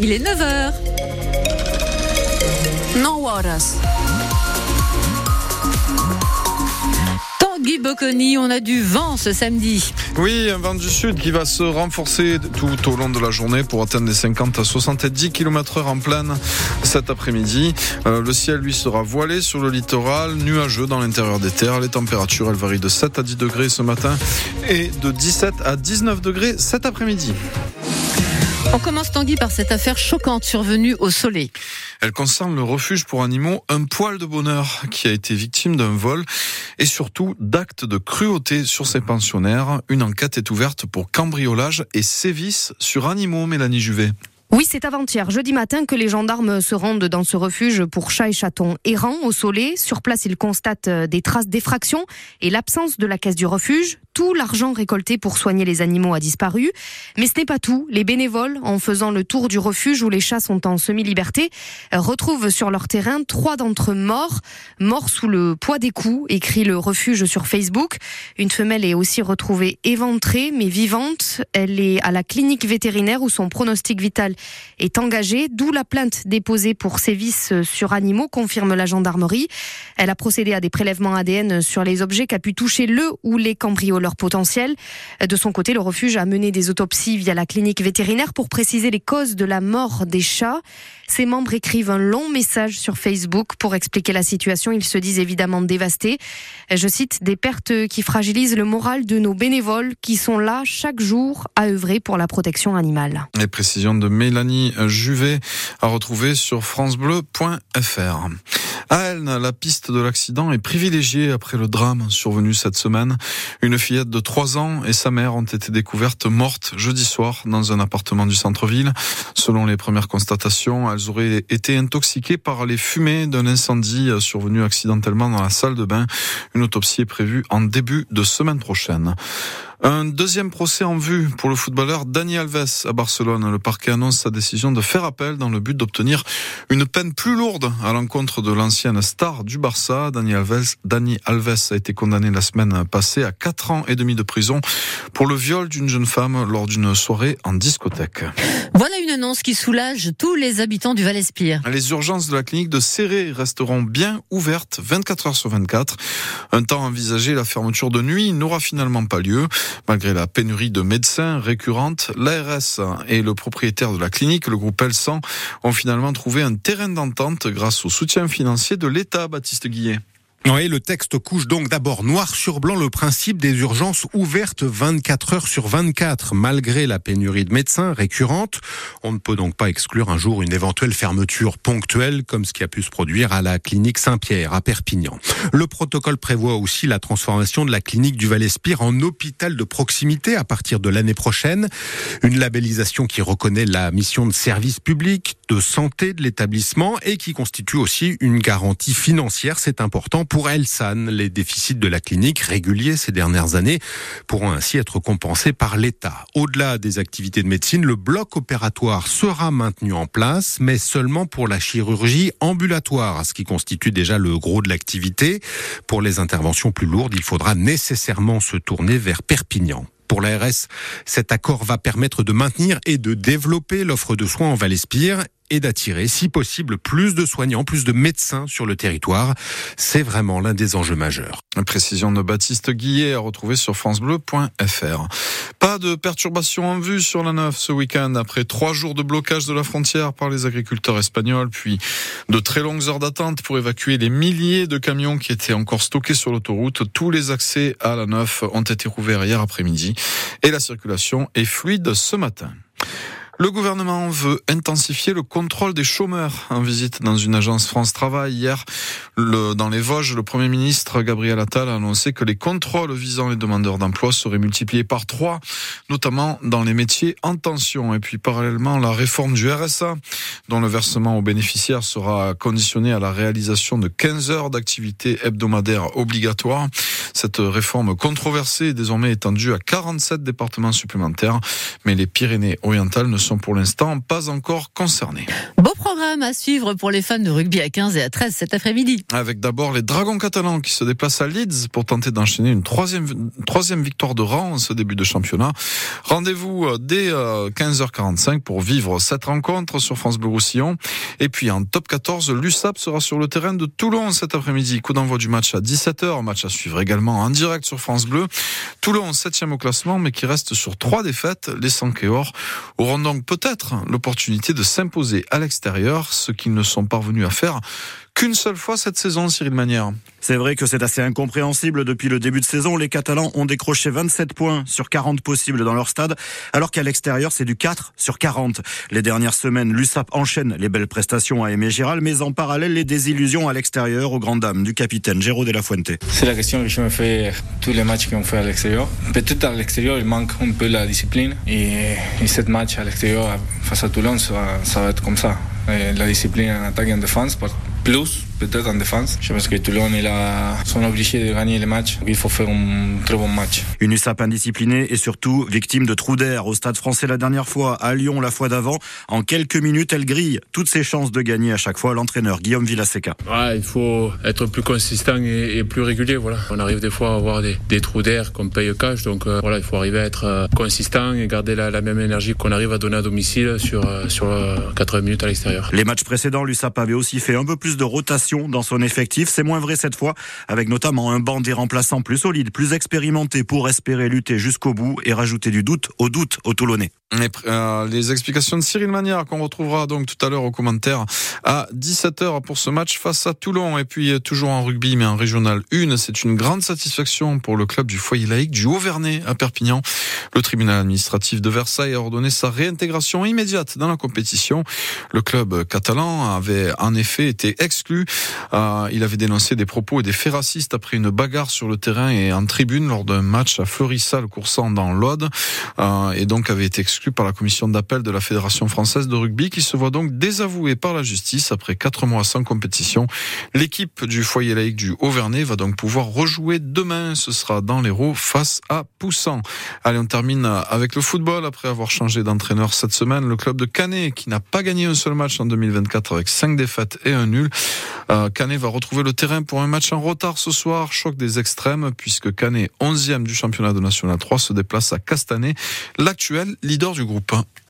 Il est 9h. No horas. Tanguy Bocconi, on a du vent ce samedi. Oui, un vent du sud qui va se renforcer tout au long de la journée pour atteindre les 50 à 70 km heure en pleine cet après-midi. Euh, le ciel, lui, sera voilé sur le littoral, nuageux dans l'intérieur des terres. Les températures, elles varient de 7 à 10 degrés ce matin et de 17 à 19 degrés cet après-midi. On commence Tanguy par cette affaire choquante survenue au Soleil. Elle concerne le refuge pour animaux Un poil de bonheur qui a été victime d'un vol et surtout d'actes de cruauté sur ses pensionnaires. Une enquête est ouverte pour cambriolage et sévices sur animaux, Mélanie Juvet. Oui, c'est avant-hier, jeudi matin, que les gendarmes se rendent dans ce refuge pour chats et chatons errants au Soleil. Sur place, ils constatent des traces d'effraction et l'absence de la caisse du refuge tout l'argent récolté pour soigner les animaux a disparu. Mais ce n'est pas tout. Les bénévoles, en faisant le tour du refuge où les chats sont en semi-liberté, retrouvent sur leur terrain trois d'entre eux morts, morts sous le poids des coups, écrit le refuge sur Facebook. Une femelle est aussi retrouvée éventrée mais vivante. Elle est à la clinique vétérinaire où son pronostic vital est engagé, d'où la plainte déposée pour sévices sur animaux, confirme la gendarmerie. Elle a procédé à des prélèvements ADN sur les objets qu'a pu toucher le ou les cambrioles leur potentiel. De son côté, le refuge a mené des autopsies via la clinique vétérinaire pour préciser les causes de la mort des chats. Ses membres écrivent un long message sur Facebook pour expliquer la situation. Ils se disent évidemment dévastés. Je cite des pertes qui fragilisent le moral de nos bénévoles qui sont là chaque jour à œuvrer pour la protection animale. Les précisions de Mélanie Juvet à retrouver sur francebleu.fr. À Elne, la piste de l'accident est privilégiée après le drame survenu cette semaine. Une fillette de 3 ans et sa mère ont été découvertes mortes jeudi soir dans un appartement du centre-ville. Selon les premières constatations, elles auraient été intoxiquées par les fumées d'un incendie survenu accidentellement dans la salle de bain. Une autopsie est prévue en début de semaine prochaine. Un deuxième procès en vue pour le footballeur Dani Alves à Barcelone. Le parquet annonce sa décision de faire appel dans le but d'obtenir une peine plus lourde à l'encontre de l'ancienne star du Barça. Dani Alves, Dani Alves a été condamné la semaine passée à 4 ans et demi de prison pour le viol d'une jeune femme lors d'une soirée en discothèque. Voilà une annonce qui soulage tous les habitants du Val-Espire. Les urgences de la clinique de Serré resteront bien ouvertes 24 heures sur 24. Un temps envisagé, la fermeture de nuit n'aura finalement pas lieu. Malgré la pénurie de médecins récurrente, l'ARS et le propriétaire de la clinique, le groupe Elsan, ont finalement trouvé un terrain d'entente grâce au soutien financier de l'État, Baptiste Guillet. Oui, le texte couche donc d'abord noir sur blanc le principe des urgences ouvertes 24 heures sur 24. Malgré la pénurie de médecins récurrente, on ne peut donc pas exclure un jour une éventuelle fermeture ponctuelle comme ce qui a pu se produire à la clinique Saint-Pierre à Perpignan. Le protocole prévoit aussi la transformation de la clinique du Val-Espire en hôpital de proximité à partir de l'année prochaine. Une labellisation qui reconnaît la mission de service public, de santé de l'établissement et qui constitue aussi une garantie financière. C'est important Elsan, les déficits de la clinique réguliers ces dernières années pourront ainsi être compensés par l'État. Au-delà des activités de médecine, le bloc opératoire sera maintenu en place, mais seulement pour la chirurgie ambulatoire, ce qui constitue déjà le gros de l'activité. Pour les interventions plus lourdes, il faudra nécessairement se tourner vers Perpignan. Pour l'ARS, cet accord va permettre de maintenir et de développer l'offre de soins en Val-Espire et d'attirer, si possible, plus de soignants, plus de médecins sur le territoire. C'est vraiment l'un des enjeux majeurs. précision de Baptiste Guillet à retrouver sur francebleu.fr. Pas de perturbations en vue sur la 9 ce week-end après trois jours de blocage de la frontière par les agriculteurs espagnols, puis de très longues heures d'attente pour évacuer les milliers de camions qui étaient encore stockés sur l'autoroute. Tous les accès à la 9 ont été rouverts hier après-midi et la circulation est fluide ce matin. Le gouvernement veut intensifier le contrôle des chômeurs. En visite dans une agence France Travail hier, dans les Vosges, le Premier ministre Gabriel Attal a annoncé que les contrôles visant les demandeurs d'emploi seraient multipliés par trois, notamment dans les métiers en tension. Et puis parallèlement, la réforme du RSA dont le versement aux bénéficiaires sera conditionné à la réalisation de 15 heures d'activité hebdomadaire obligatoire. Cette réforme controversée est désormais étendue à 47 départements supplémentaires, mais les Pyrénées-Orientales ne sont pour l'instant pas encore concernées. Beau programme à suivre pour les fans de rugby à 15 et à 13 cet après-midi. Avec d'abord les Dragons catalans qui se déplacent à Leeds pour tenter d'enchaîner une troisième, troisième victoire de rang en ce début de championnat. Rendez-vous euh, dès 15h45 euh, pour vivre cette rencontre sur France Bleu Roussillon. Et puis en top 14, l'USAP sera sur le terrain de Toulon cet après-midi. Coup d'envoi du match à 17h. Match à suivre également en direct sur France Bleu. Toulon 7 au classement mais qui reste sur trois défaites. Les Sankéors auront donc peut-être l'opportunité de s'imposer à l'extérieur, ce qu'ils ne sont parvenus à faire qu'une seule fois cette saison, Cyril Manière. C'est vrai que c'est assez incompréhensible. Depuis le début de saison, les Catalans ont décroché 27 points sur 40 possibles dans leur stade, alors qu'à l'extérieur, c'est du 4 sur 40. Les dernières semaines, l'USAP enchaîne les belles prestations à Aimé Giral, mais en parallèle, les désillusions à l'extérieur aux grandes dames du capitaine Géraud de la Fuente. C'est la question que je me fais tous les matchs qu'on fait à l'extérieur. Peut-être à l'extérieur, il manque un peu la discipline. Et, et cette match à l'extérieur face à Toulon, ça, ça va être comme ça. la discipline en attaque et en défense plus peut-être en défense. Je pense que Toulon est là, sont obligés de gagner les matchs. Il faut faire un très bon match. Une USAP indisciplinée et surtout victime de trous d'air au stade français la dernière fois, à Lyon la fois d'avant. En quelques minutes, elle grille toutes ses chances de gagner à chaque fois l'entraîneur Guillaume Villaseca. Ouais, il faut être plus consistant et, plus régulier. Voilà. On arrive des fois à avoir des, trous d'air qu'on paye cash. Donc euh, voilà, il faut arriver à être euh, consistant et garder la, même énergie qu'on arrive à donner à domicile sur, euh, sur 80 minutes à l'extérieur. Les matchs précédents, l'USAP avait aussi fait un peu plus de rotation dans son effectif. C'est moins vrai cette fois, avec notamment un banc des remplaçants plus solide, plus expérimenté pour espérer lutter jusqu'au bout et rajouter du doute au doute au Toulonnais. Euh, les explications de Cyril Magnard qu'on retrouvera donc tout à l'heure au commentaire à 17h pour ce match face à Toulon. Et puis euh, toujours en rugby mais en régional 1 c'est une grande satisfaction pour le club du foyer laïque du Haut-Vernay à Perpignan. Le tribunal administratif de Versailles a ordonné sa réintégration immédiate dans la compétition. Le club catalan avait en effet été exclu. Euh, il avait dénoncé des propos et des faits racistes après une bagarre sur le terrain et en tribune lors d'un match à Fleurissal coursant dans l'Aude. Et donc avait été exclu par la commission d'appel de la Fédération française de rugby qui se voit donc désavouée par la justice après quatre mois sans compétition. L'équipe du foyer laïque du Haut-Vernay va donc pouvoir rejouer demain. Ce sera dans l'Hérault face à Poussan. Allez, on termine avec le football après avoir changé d'entraîneur cette semaine. Le club de Canet qui n'a pas gagné un seul match en 2024 avec cinq défaites et un nul. Euh, Canet va retrouver le terrain pour un match en retard ce soir. Choc des extrêmes puisque Canet, 11e du championnat de National 3, se déplace à Castanet, l'actuel du groupe.